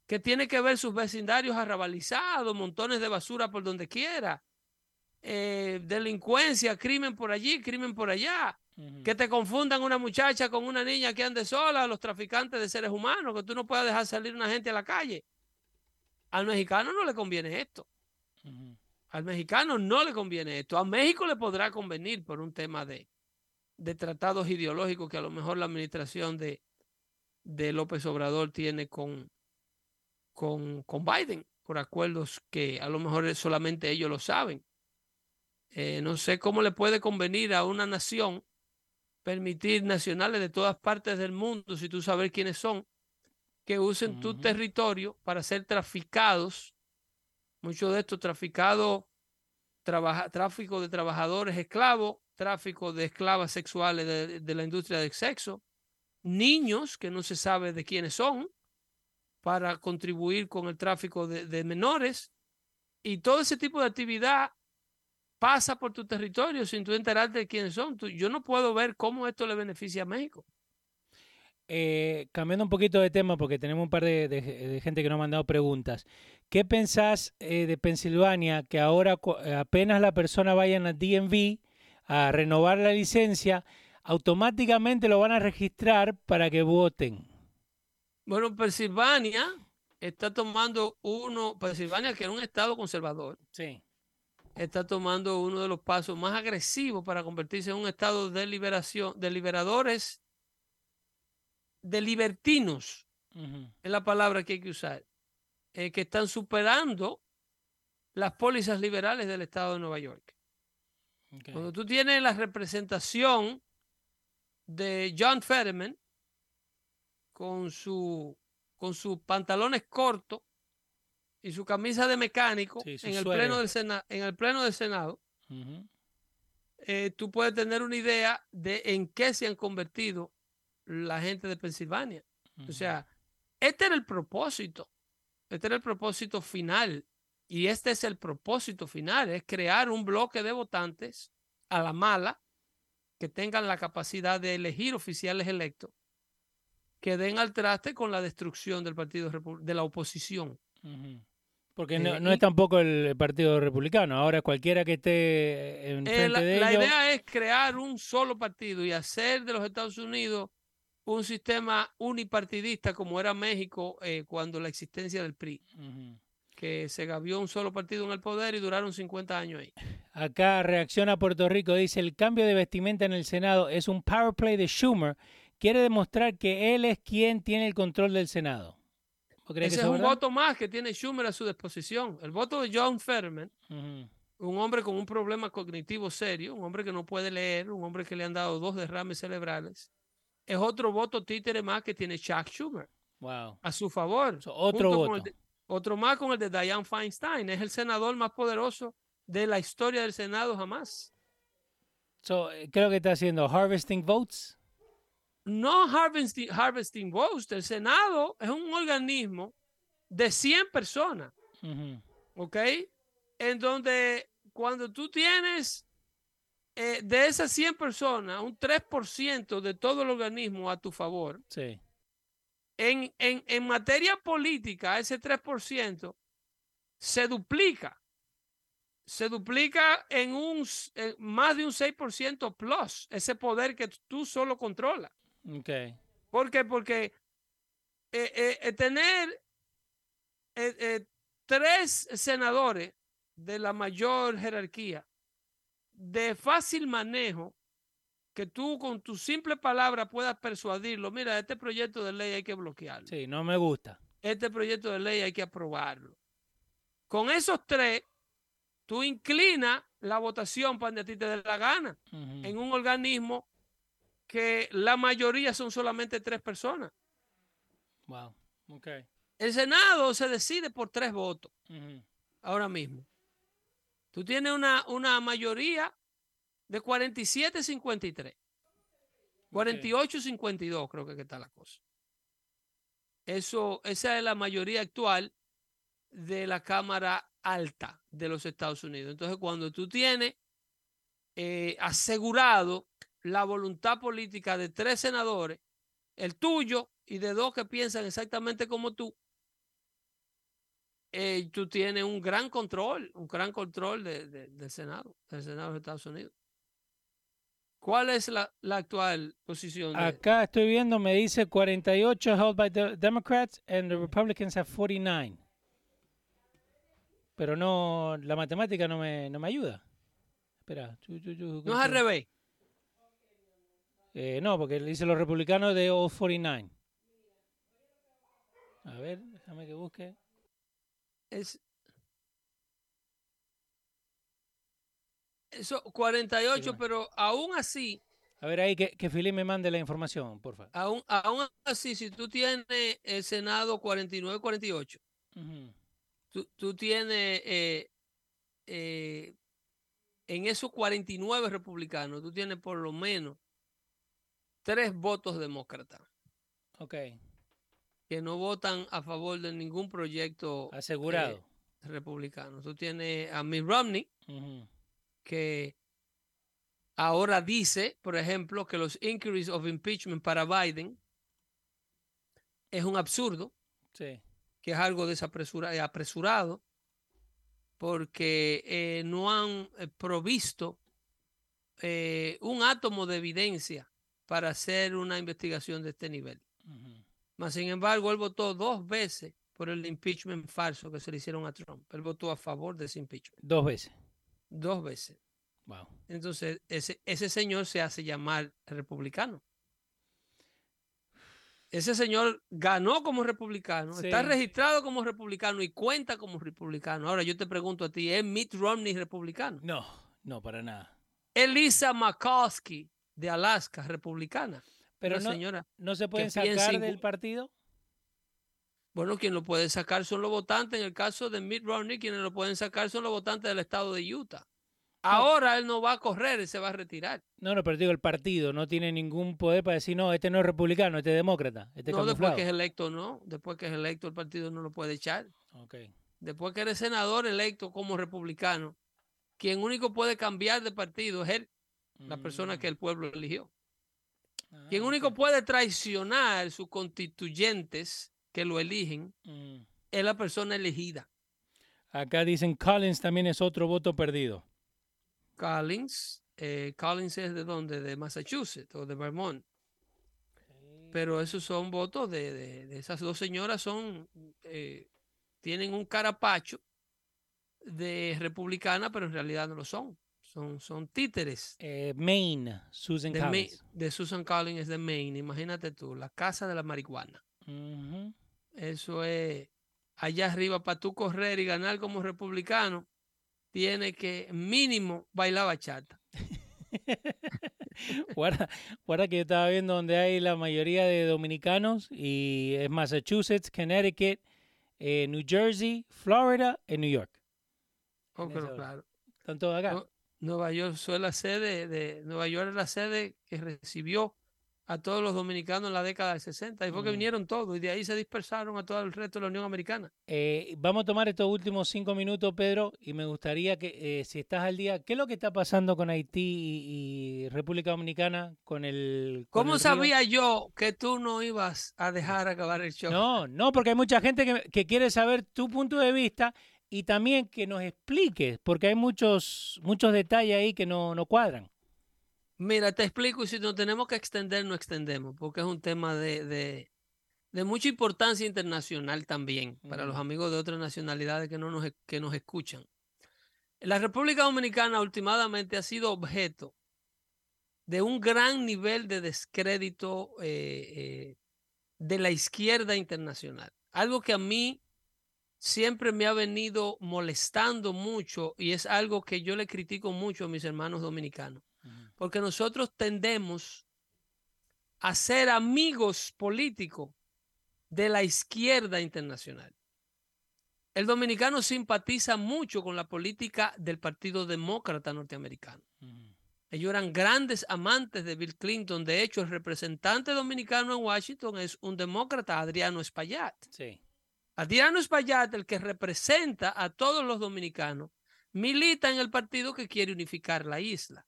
que tiene que ver sus vecindarios arrabalizados, montones de basura por donde quiera, eh, delincuencia, crimen por allí, crimen por allá, que te confundan una muchacha con una niña que ande sola, los traficantes de seres humanos, que tú no puedas dejar salir una gente a la calle. Al mexicano no le conviene esto. Al mexicano no le conviene esto. A México le podrá convenir por un tema de, de tratados ideológicos que a lo mejor la administración de, de López Obrador tiene con, con, con, Biden, por acuerdos que a lo mejor solamente ellos lo saben. Eh, no sé cómo le puede convenir a una nación permitir nacionales de todas partes del mundo, si tú sabes quiénes son, que usen tu territorio para ser traficados. Muchos de estos traficados, tráfico de trabajadores esclavos, tráfico de esclavas sexuales de, la industria del sexo, niños que no se sabe de quiénes son para contribuir con el tráfico de, menores y todo ese tipo de actividad pasa por tu territorio sin tú enterarte de quiénes son. yo no puedo ver cómo esto le beneficia a México. Eh, cambiando un poquito de tema, porque tenemos un par de, gente que nos ha mandado preguntas. ¿Qué pensás eh, de Pensilvania que ahora apenas la persona vaya a DMV a renovar la licencia, automáticamente lo van a registrar para que voten? Bueno, Pensilvania está tomando uno, Pensilvania que es un estado conservador. Sí. Está tomando uno de los pasos más agresivos para convertirse en un estado de liberación, de liberadores de libertinos, es la palabra que hay que usar, eh, que están superando las pólizas liberales del estado de Nueva York. Cuando tú tienes la representación de John Fetterman con su con sus pantalones cortos y su camisa de mecánico en, el pleno del en el pleno del Senado, eh, tú puedes tener una idea de en qué se han convertido la gente de Pensilvania. O sea, este era el propósito, este era el propósito final. Y este es el propósito final, es crear un bloque de votantes a la mala que tengan la capacidad de elegir oficiales electos que den al traste con la destrucción del partido de la oposición. Porque no, eh, es tampoco el Partido Republicano. Ahora cualquiera que esté en eh, frente de La idea es crear un solo partido y hacer de los Estados Unidos un sistema unipartidista como era México eh, cuando la existencia del PRI. Que se gavió un solo partido en el poder y duraron 50 años ahí. Acá reacciona Puerto Rico, dice, el cambio de vestimenta en el Senado es un power play de Schumer. Quiere demostrar que él es quien tiene el control del Senado. Ese es un voto más que tiene Schumer a su disposición. El voto de John Ferman, un hombre con un problema cognitivo serio, un hombre que no puede leer, un hombre que le han dado dos derrames cerebrales, es otro voto títere más que tiene Chuck Schumer. Wow. A su favor. otro voto. otro más con el de Dianne Feinstein. Es el senador más poderoso de la historia del Senado jamás. Eh, creo que está haciendo harvesting votes. No harvesting, harvesting votes. El Senado es un organismo de 100 personas. ¿Ok? En donde cuando tú tienes eh, de esas 100 personas, un 3% de todo el organismo a tu favor. Sí. En, en, materia política, ese 3% se duplica. Se duplica en un más de un 6% plus, ese poder que tú solo controlas. Okay. ¿Por qué? Porque eh, eh, tener tres senadores de la mayor jerarquía de fácil manejo que tú con tu simple palabra puedas persuadirlo. Mira, este proyecto de ley hay que bloquearlo. Sí, no me gusta. Este proyecto de ley hay que aprobarlo. Con esos tres, tú inclinas la votación para donde a ti te dé la gana en un organismo que la mayoría son solamente tres personas. Wow, ok. El Senado se decide por tres votos ahora mismo. Tú tienes una, una mayoría de 47-53. 48-52 creo que está la cosa. Eso, esa es la mayoría actual de la Cámara Alta de los Estados Unidos. Entonces, cuando tú tienes eh, asegurado la voluntad política de tres senadores, el tuyo y de dos que piensan exactamente como tú, eh, tú tienes un gran control, un gran control del Senado, del Senado de Estados Unidos. ¿Cuál es la, actual posición? Acá estoy viendo, me dice 48 held by the Democrats and the Republicans have 49. Pero no, la matemática no me, no me ayuda. Espera. no es al revés. Eh, no, porque dice los republicanos de all 49. A ver, déjame que busque es eso 48, pero aún así. A ver ahí que, que me mande la información, por favor. Aún, aún así, si tú tienes el Senado 49-48, tú, tienes eh, eh, en esos 49 republicanos, tú tienes por lo menos tres votos demócratas. Ok. Que no votan a favor de ningún proyecto asegurado republicano. Tú tienes a Mitt Romney, que ahora dice, por ejemplo, que los inquiries of impeachment para Biden es un absurdo, que es algo desapresurado, apresurado, porque eh, no han eh, provisto eh, un átomo de evidencia para hacer una investigación de este nivel. Mas, sin embargo, él votó dos veces por el impeachment falso que se le hicieron a Trump. Él votó a favor de ese impeachment. Dos veces. Dos veces. Wow. Entonces, ese, ese señor se hace llamar republicano. Ese señor ganó como republicano, está registrado como republicano y cuenta como republicano. Ahora yo te pregunto a ti, ¿es Mitt Romney republicano? No, no, para nada. Elisa McCoskey de Alaska, republicana. Pero no, señora ¿no se pueden sacar del partido? Bueno, quien lo puede sacar son los votantes. En el caso de Mitt Romney, quienes lo pueden sacar son los votantes del estado de Utah. Ahora él no va a correr, y se va a retirar. No, no, pero digo, el partido no tiene ningún poder para decir, no, este no es republicano, este es demócrata. Este no, después que es electo, no. Después que es electo, el partido no lo puede echar. Okay. Después que eres senador electo como republicano, quien único puede cambiar de partido es él, la persona que mm. el pueblo eligió. Ah, quien único puede traicionar sus constituyentes que lo eligen mm. es la persona elegida. Acá dicen Collins también es otro voto perdido. Collins. Eh, Collins es de dónde? De Massachusetts o de Vermont. Pero esos son votos de, de, esas dos señoras, son eh, tienen un carapacho de republicana, pero en realidad no lo son. Son, son títeres. Eh, Maine, Susan Collins. de Susan Collins es de Maine, imagínate tú, la casa de la marihuana. Eso es allá arriba para tú correr y ganar como republicano tiene que mínimo bailar bachata. (laughs) guarda, guarda, que yo estaba viendo donde hay la mayoría de dominicanos y es Massachusetts, Connecticut, eh, New Jersey, Florida y New York. Oh, pero claro. Están todos acá. Nueva York fue la sede de Nueva York es la sede que recibió a todos los dominicanos en la década del 60 y fue que mm. vinieron todos y de ahí se dispersaron a todo el resto de la Unión Americana. Eh, vamos a tomar estos últimos cinco minutos, Pedro, y me gustaría que, eh, si estás al día, ¿qué es lo que está pasando con Haití y, República Dominicana con el... ¿Cómo sabía yo que tú no ibas a dejar acabar el show? No, no, porque hay mucha gente que, quiere saber tu punto de vista y también que nos expliques, porque hay muchos, muchos detalles ahí que no, no cuadran. Mira, te explico y si nos tenemos que extender, no extendemos, porque es un tema de, de, mucha importancia internacional también para los amigos de otras nacionalidades que, no nos, que nos escuchan. La República Dominicana últimamente ha sido objeto de un gran nivel de descrédito eh, eh, de la izquierda internacional. Algo que a mí siempre me ha venido molestando mucho y es algo que yo le critico mucho a mis hermanos dominicanos porque nosotros tendemos a ser amigos políticos de la izquierda internacional. El dominicano simpatiza mucho con la política del Partido Demócrata norteamericano. Ellos eran grandes amantes de Bill Clinton. De hecho, el representante dominicano en Washington es un demócrata, Adriano Espaillat. Adriano Espaillat, el que representa a todos los dominicanos, milita en el partido que quiere unificar la isla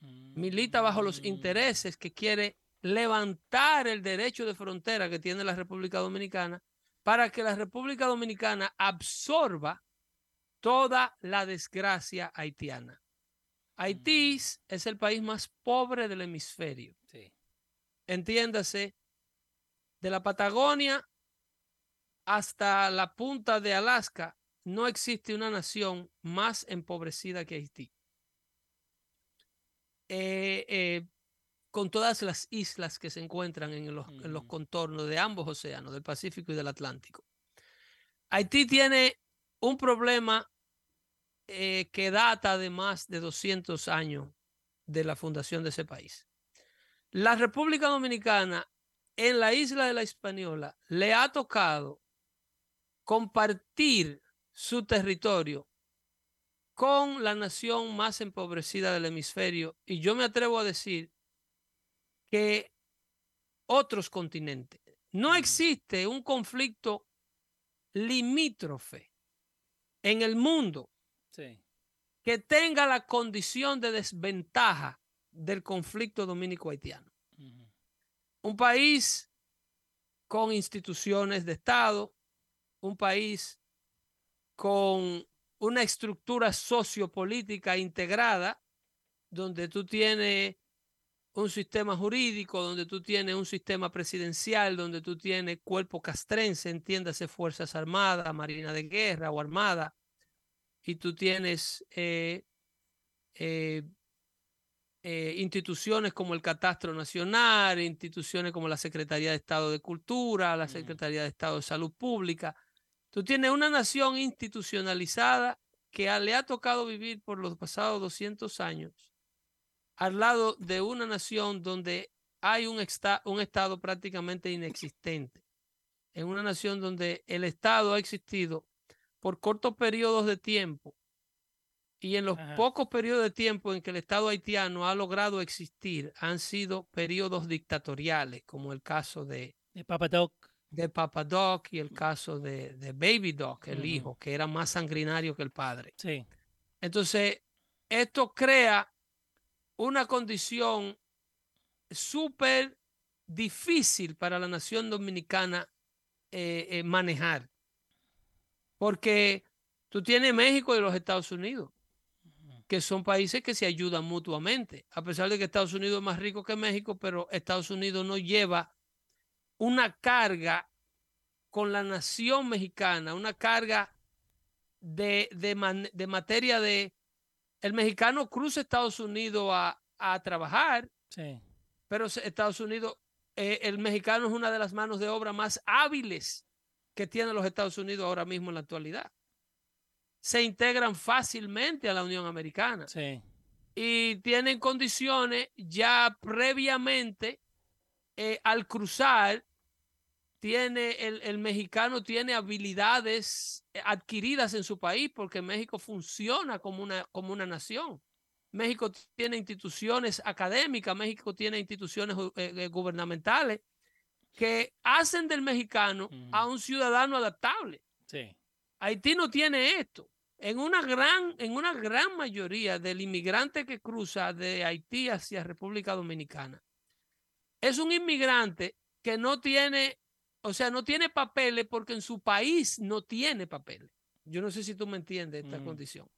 milita bajo los intereses que quiere levantar el derecho de frontera que tiene la República Dominicana para que la República Dominicana absorba toda la desgracia haitiana. Haití mm. es el país más pobre del hemisferio. Entiéndase, de la Patagonia hasta la punta de Alaska, no existe una nación más empobrecida que Haití. Eh, eh, con todas las islas que se encuentran en los, contornos de ambos océanos, del Pacífico y del Atlántico. Haití tiene un problema eh, que data de más de 200 años de la fundación de ese país. La República Dominicana en la isla de la Hispaniola le ha tocado compartir su territorio con la nación más empobrecida del hemisferio. Y yo me atrevo a decir que otros continentes. No existe un conflicto limítrofe en el mundo que tenga la condición de desventaja del conflicto dominico-haitiano. Un país con instituciones de Estado, un país con una estructura sociopolítica integrada, donde tú tienes un sistema jurídico, donde tú tienes un sistema presidencial, donde tú tienes cuerpo castrense, entiéndase Fuerzas Armadas, Marina de Guerra o Armada, y tú tienes eh, eh, eh, instituciones como el Catastro Nacional, instituciones como la Secretaría de Estado de Cultura, la Secretaría de Estado de Salud Pública. Tú tienes una nación institucionalizada que le ha tocado vivir por los pasados 200 años al lado de una nación donde hay un, un Estado prácticamente inexistente, en una nación donde el Estado ha existido por cortos periodos de tiempo y en los pocos periodos de tiempo en que el Estado haitiano ha logrado existir han sido periodos dictatoriales, como el caso de, de Papa Doc. De Papa Doc y el caso de, de Baby Doc, el hijo, que era más sanguinario que el padre. Sí. Entonces, esto crea una condición súper difícil para la nación dominicana eh, eh, manejar. Porque tú tienes México y los Estados Unidos, que son países que se ayudan mutuamente, a pesar de que Estados Unidos es más rico que México, pero Estados Unidos no lleva una carga con la nación mexicana, una carga de, de materia de el mexicano cruza Estados Unidos a, trabajar, pero Estados Unidos, eh, el mexicano es una de las manos de obra más hábiles que tienen los Estados Unidos ahora mismo en la actualidad. Se integran fácilmente a la Unión Americana. Y tienen condiciones ya previamente eh, al cruzar tiene el, el, mexicano tiene habilidades eh, adquiridas en su país porque México funciona como una, como una nación. México tiene instituciones académicas, México tiene instituciones eh, eh, gubernamentales que hacen del mexicano a un ciudadano adaptable. Sí. Haití no tiene esto. En una gran, en una gran mayoría del inmigrante que cruza de Haití hacia República Dominicana, es un inmigrante que no tiene o sea, no tiene papeles porque en su país no tiene papeles. Yo no sé si tú me entiendes esta mm. condición.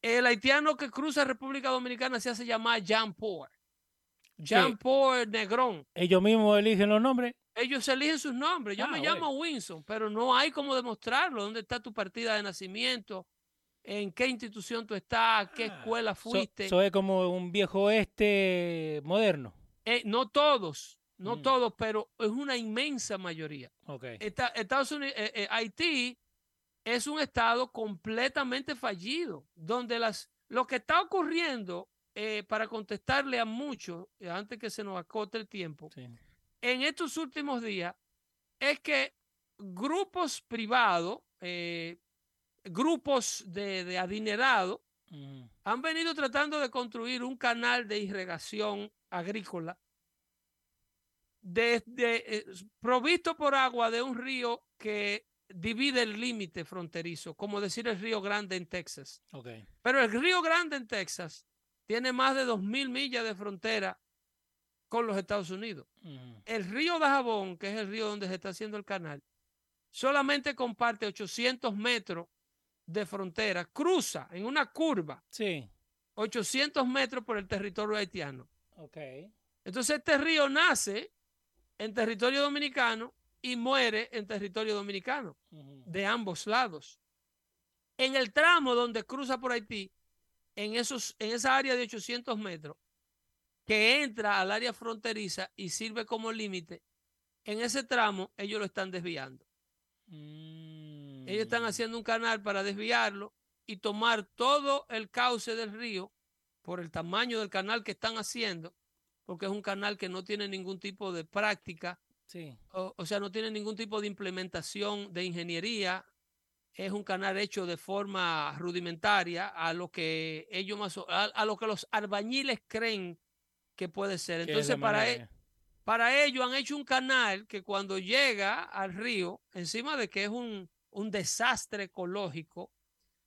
El haitiano que cruza República Dominicana se hace llamar Jean Paul. Jean Paul Negrón. ¿Ellos mismos eligen los nombres? Ellos eligen sus nombres. Yo ah, me llamo Winson, pero no hay cómo demostrarlo. ¿Dónde está tu partida de nacimiento? ¿En qué institución tú estás? ¿Qué ah, escuela fuiste? Eso es como un viejo oeste moderno. Eh, no todos no mm. todos, pero es una inmensa mayoría. Estados Unidos, eh, eh, Haití es un estado completamente fallido, donde las, lo que está ocurriendo, eh, para contestarle a muchos, antes que se nos acote el tiempo, en estos últimos días, es que grupos privados, grupos de, de adinerados, mm. han venido tratando de construir un canal de irrigación agrícola de, eh, provisto por agua de un río que divide el límite fronterizo, como decir el Río Grande en Texas. Pero el Río Grande en Texas tiene más de 2.000 millas de frontera con los Estados Unidos. El río de Jabón, que es el río donde se está haciendo el canal, solamente comparte 800 metros de frontera, cruza en una curva. Sí. 800 metros por el territorio haitiano. Okay. Entonces este río nace en territorio dominicano y muere en territorio dominicano, de ambos lados. En el tramo donde cruza por Haití, en, esos, en esa área de 800 metros, que entra al área fronteriza y sirve como límite, en ese tramo ellos lo están desviando. Ellos están mm. haciendo un canal para desviarlo y tomar todo el cauce del río por el tamaño del canal que están haciendo porque es un canal que no tiene ningún tipo de práctica Sí. O, sea, no tiene ningún tipo de implementación de ingeniería. Es un canal hecho de forma rudimentaria a lo que ellos más, a, lo que los albañiles creen que puede ser. Entonces, para, e, para ellos han hecho un canal que cuando llega al río, encima de que es un, un desastre ecológico,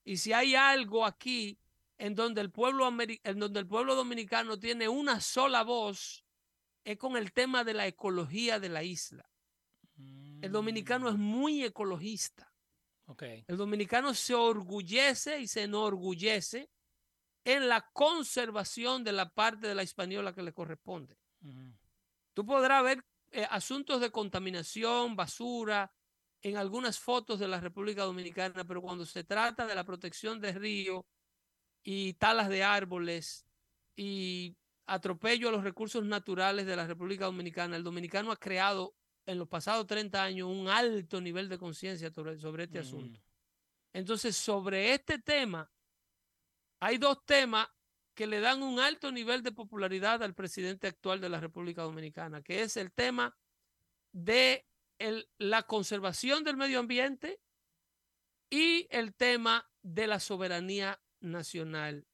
y si hay algo aquí en donde el pueblo, en donde el pueblo dominicano tiene una sola voz, es con el tema de la ecología de la isla. El dominicano es mm. muy ecologista. El dominicano se orgullece y se enorgullece en la conservación de la parte de la española que le corresponde. Tú podrás ver eh, asuntos de contaminación, basura, en algunas fotos de la República Dominicana, pero cuando se trata de la protección de ríos y talas de árboles y atropello a los recursos naturales de la República Dominicana, el dominicano ha creado en los pasados 30 años un alto nivel de conciencia sobre, este asunto. Entonces, sobre este tema, hay dos temas que le dan un alto nivel de popularidad al presidente actual de la República Dominicana, que es el tema de la conservación del medio ambiente y el tema de la soberanía nacional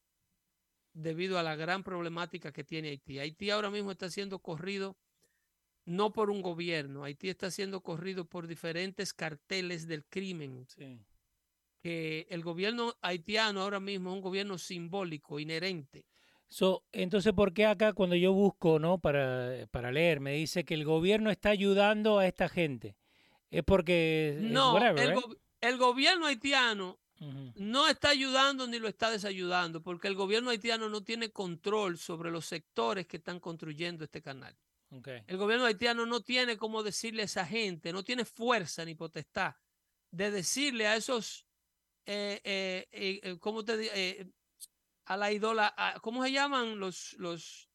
debido a la gran problemática que tiene Haití. Haití ahora mismo está siendo corrido no por un gobierno, Haití está siendo corrido por diferentes carteles del crimen. Que el gobierno haitiano ahora mismo es un gobierno simbólico, inherente. So, entonces, ¿por qué acá cuando yo busco no para, para leer me dice que el gobierno está ayudando a esta gente? Es porque... No, el gobierno haitiano no está ayudando ni lo está desayudando, porque el gobierno haitiano no tiene control sobre los sectores que están construyendo este canal. El gobierno haitiano no tiene cómo decirle a esa gente, no tiene fuerza ni potestad de decirle a esos, eh, eh, eh ¿cómo te a la idola, ¿cómo se llaman los, los,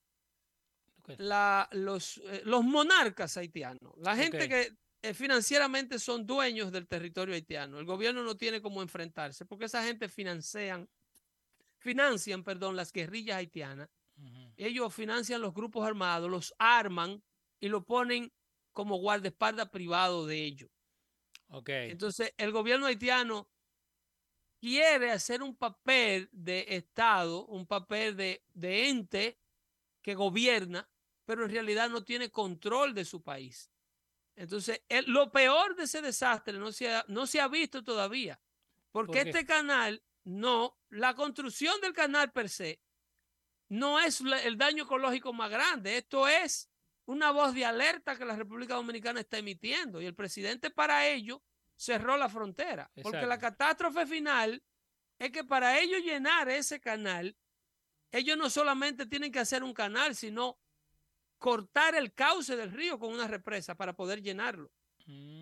los, los monarcas haitianos? La gente que eh, financieramente son dueños del territorio haitiano. El gobierno no tiene cómo enfrentarse porque esa gente financian, financian perdón, las guerrillas haitianas. Ellos financian los grupos armados, los arman y lo ponen como guardaespaldas privado de ellos. Okay. Entonces, el gobierno haitiano quiere hacer un papel de Estado, un papel de, de ente que gobierna, pero en realidad no tiene control de su país. Entonces, lo peor de ese desastre no se ha, no se ha visto todavía, porque este canal, no, la construcción del canal per se, no es el daño ecológico más grande, esto es una voz de alerta que la República Dominicana está emitiendo y el presidente para ello cerró la frontera, porque la catástrofe final es que para ellos llenar ese canal, ellos no solamente tienen que hacer un canal, sino cortar el cauce del río con una represa para poder llenarlo.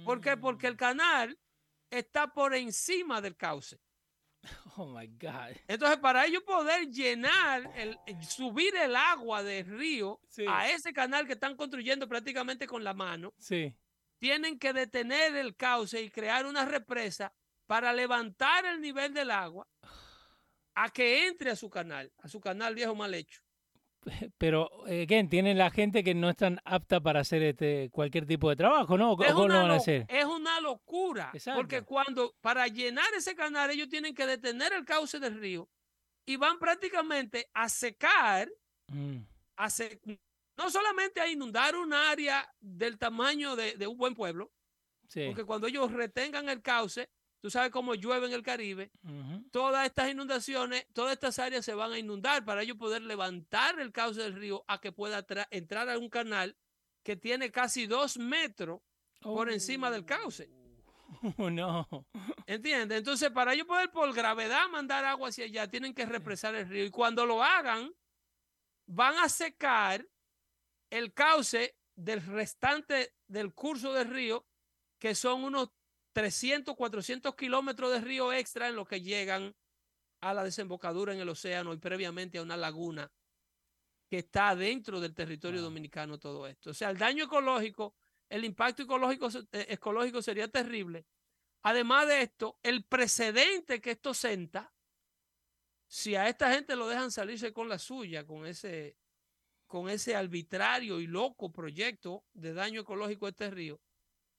¿Por qué? Porque el mm. canal está por encima del cauce. (laughs) Oh my God. Entonces, para ellos poder llenar, el, (laughs) subir el agua del río a ese canal que están construyendo prácticamente con la mano, sí. tienen que detener el cauce y crear una represa para levantar el nivel del agua (sighs) a que entre a su canal, a su canal viejo mal hecho. (laughs) Pero, ¿qué? Tienen la gente que no están apta para hacer este, cualquier tipo de trabajo, ¿no? Es ¿Cómo lo van a hacer? Es una locura. Porque cuando, para llenar ese canal, ellos tienen que detener el cauce del río y van prácticamente a secar, mm. a no solamente a inundar un área del tamaño de, de un buen pueblo, porque cuando ellos retengan el cauce, Tú sabes cómo llueve en el Caribe. Todas estas inundaciones, todas estas áreas se van a inundar para ellos poder levantar el cauce del río a que pueda entrar a un canal que tiene casi dos metros por encima del cauce. Oh, (laughs) no. ¿Entiendes? Entonces, para ellos poder por gravedad mandar agua hacia allá, tienen que represar el río. Y cuando lo hagan, van a secar el cauce del restante del curso del río, que son unos 300, 400 kilómetros de río extra en lo que llegan a la desembocadura en el océano y previamente a una laguna que está dentro del territorio dominicano todo esto. O sea, el daño ecológico, el impacto ecológico, eh, ecológico sería terrible. Además de esto, el precedente que esto senta, si a esta gente lo dejan salirse con la suya, con ese, con ese arbitrario y loco proyecto de daño ecológico de este río,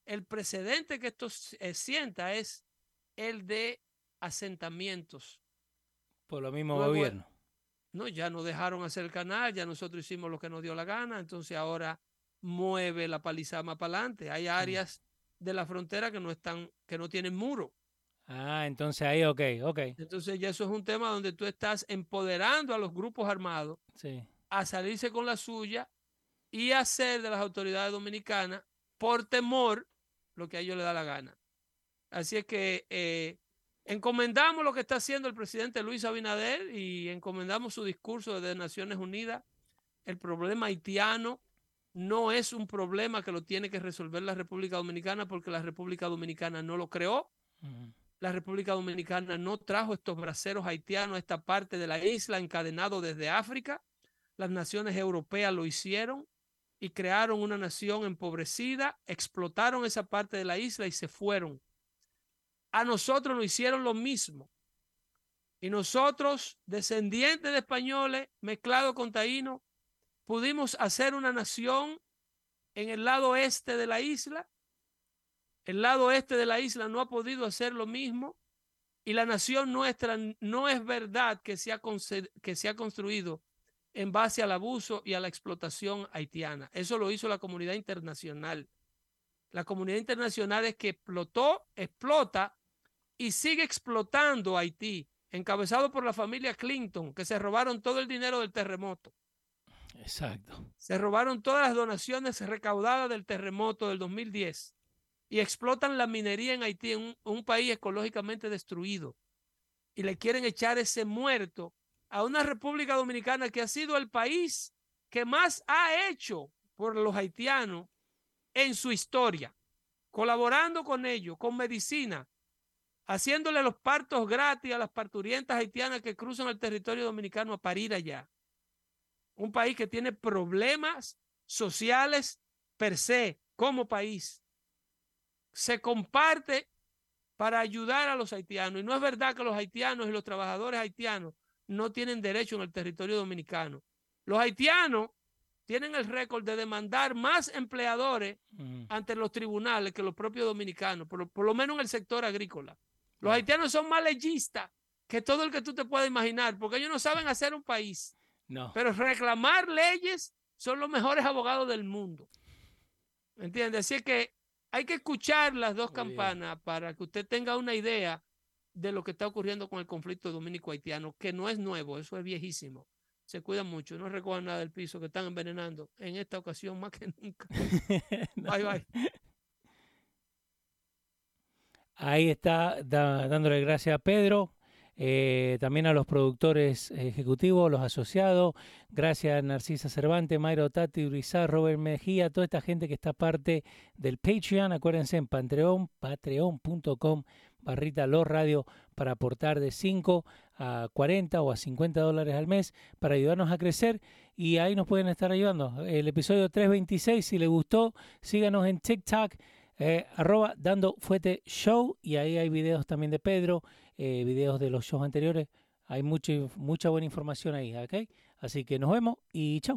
el precedente que esto eh, sienta es el de asentamientos. Por lo mismo gobierno. No, ya no dejaron hacer el canal, ya nosotros hicimos lo que nos dio la gana, entonces ahora mueve la palizada más para adelante. Hay mm. áreas de la frontera que no están, que no tienen muro. Ah, entonces ahí, ok, ok. Entonces ya eso es un tema donde tú estás empoderando a los grupos armados a salirse con la suya y hacer de las autoridades dominicanas, por temor, lo que a ellos les da la gana. Así es que eh, encomendamos lo que está haciendo el presidente Luis Abinader y encomendamos su discurso de Naciones Unidas. El problema haitiano no es un problema que lo tiene que resolver la República Dominicana porque la República Dominicana no lo creó. La República Dominicana no trajo estos braceros haitianos a esta parte de la isla encadenado desde África. Las naciones europeas lo hicieron y crearon una nación empobrecida, explotaron esa parte de la isla y se fueron. A nosotros nos hicieron lo mismo. Y nosotros, descendientes de españoles mezclados con taínos, pudimos hacer una nación en el lado este de la isla el lado este de la isla no ha podido hacer lo mismo y la nación nuestra no es verdad que se ha, que se ha construido en base al abuso y a la explotación haitiana. Eso lo hizo la comunidad internacional. La comunidad internacional es que explotó, explota y sigue explotando Haití, encabezado por la familia Clinton, que se robaron todo el dinero del terremoto. Exacto. Se robaron todas las donaciones recaudadas del terremoto del 2010 y explotan la minería en Haití, en un, país ecológicamente destruido, y le quieren echar ese muerto a una República Dominicana que ha sido el país que más ha hecho por los haitianos en su historia, colaborando con ellos, con medicina, haciéndole los partos gratis a las parturientas haitianas que cruzan el territorio dominicano a parir allá. Un país que tiene problemas sociales per se como país se comparte para ayudar a los haitianos. Y no es verdad que los haitianos y los trabajadores haitianos no tienen derecho en el territorio dominicano. Los haitianos tienen el récord de demandar más empleadores ante los tribunales que los propios dominicanos, por, lo menos en el sector agrícola. Los haitianos son más legistas que todo el que tú te puedas imaginar, porque ellos no saben hacer un país. No. Pero reclamar leyes son los mejores abogados del mundo. ¿Entiendes? Así que hay que escuchar las dos campanas para que usted tenga una idea de lo que está ocurriendo con el conflicto dominico-haitiano, que no es nuevo, eso es viejísimo. Se cuida mucho, no recuerdan nada del piso que están envenenando en esta ocasión más que (laughs) nunca. (laughs) Bye, bye. Ahí está dándole gracias a Pedro. Eh, también a los productores ejecutivos, los asociados, gracias a Narcisa Cervantes, Mayro Tati, Urizar, Robert Mejía, toda esta gente que está parte del Patreon, acuérdense en Patreon, patreon.com barrita los radio para aportar de 5 a 40 o a 50 dólares al mes para ayudarnos a crecer y ahí nos pueden estar ayudando. El episodio 326, si le gustó, síganos en TikTok, eh, arroba dando fuete show y ahí hay videos también de Pedro eh, videos de los shows anteriores. Hay mucha, mucha buena información ahí, ¿ok? Así que nos vemos y chao.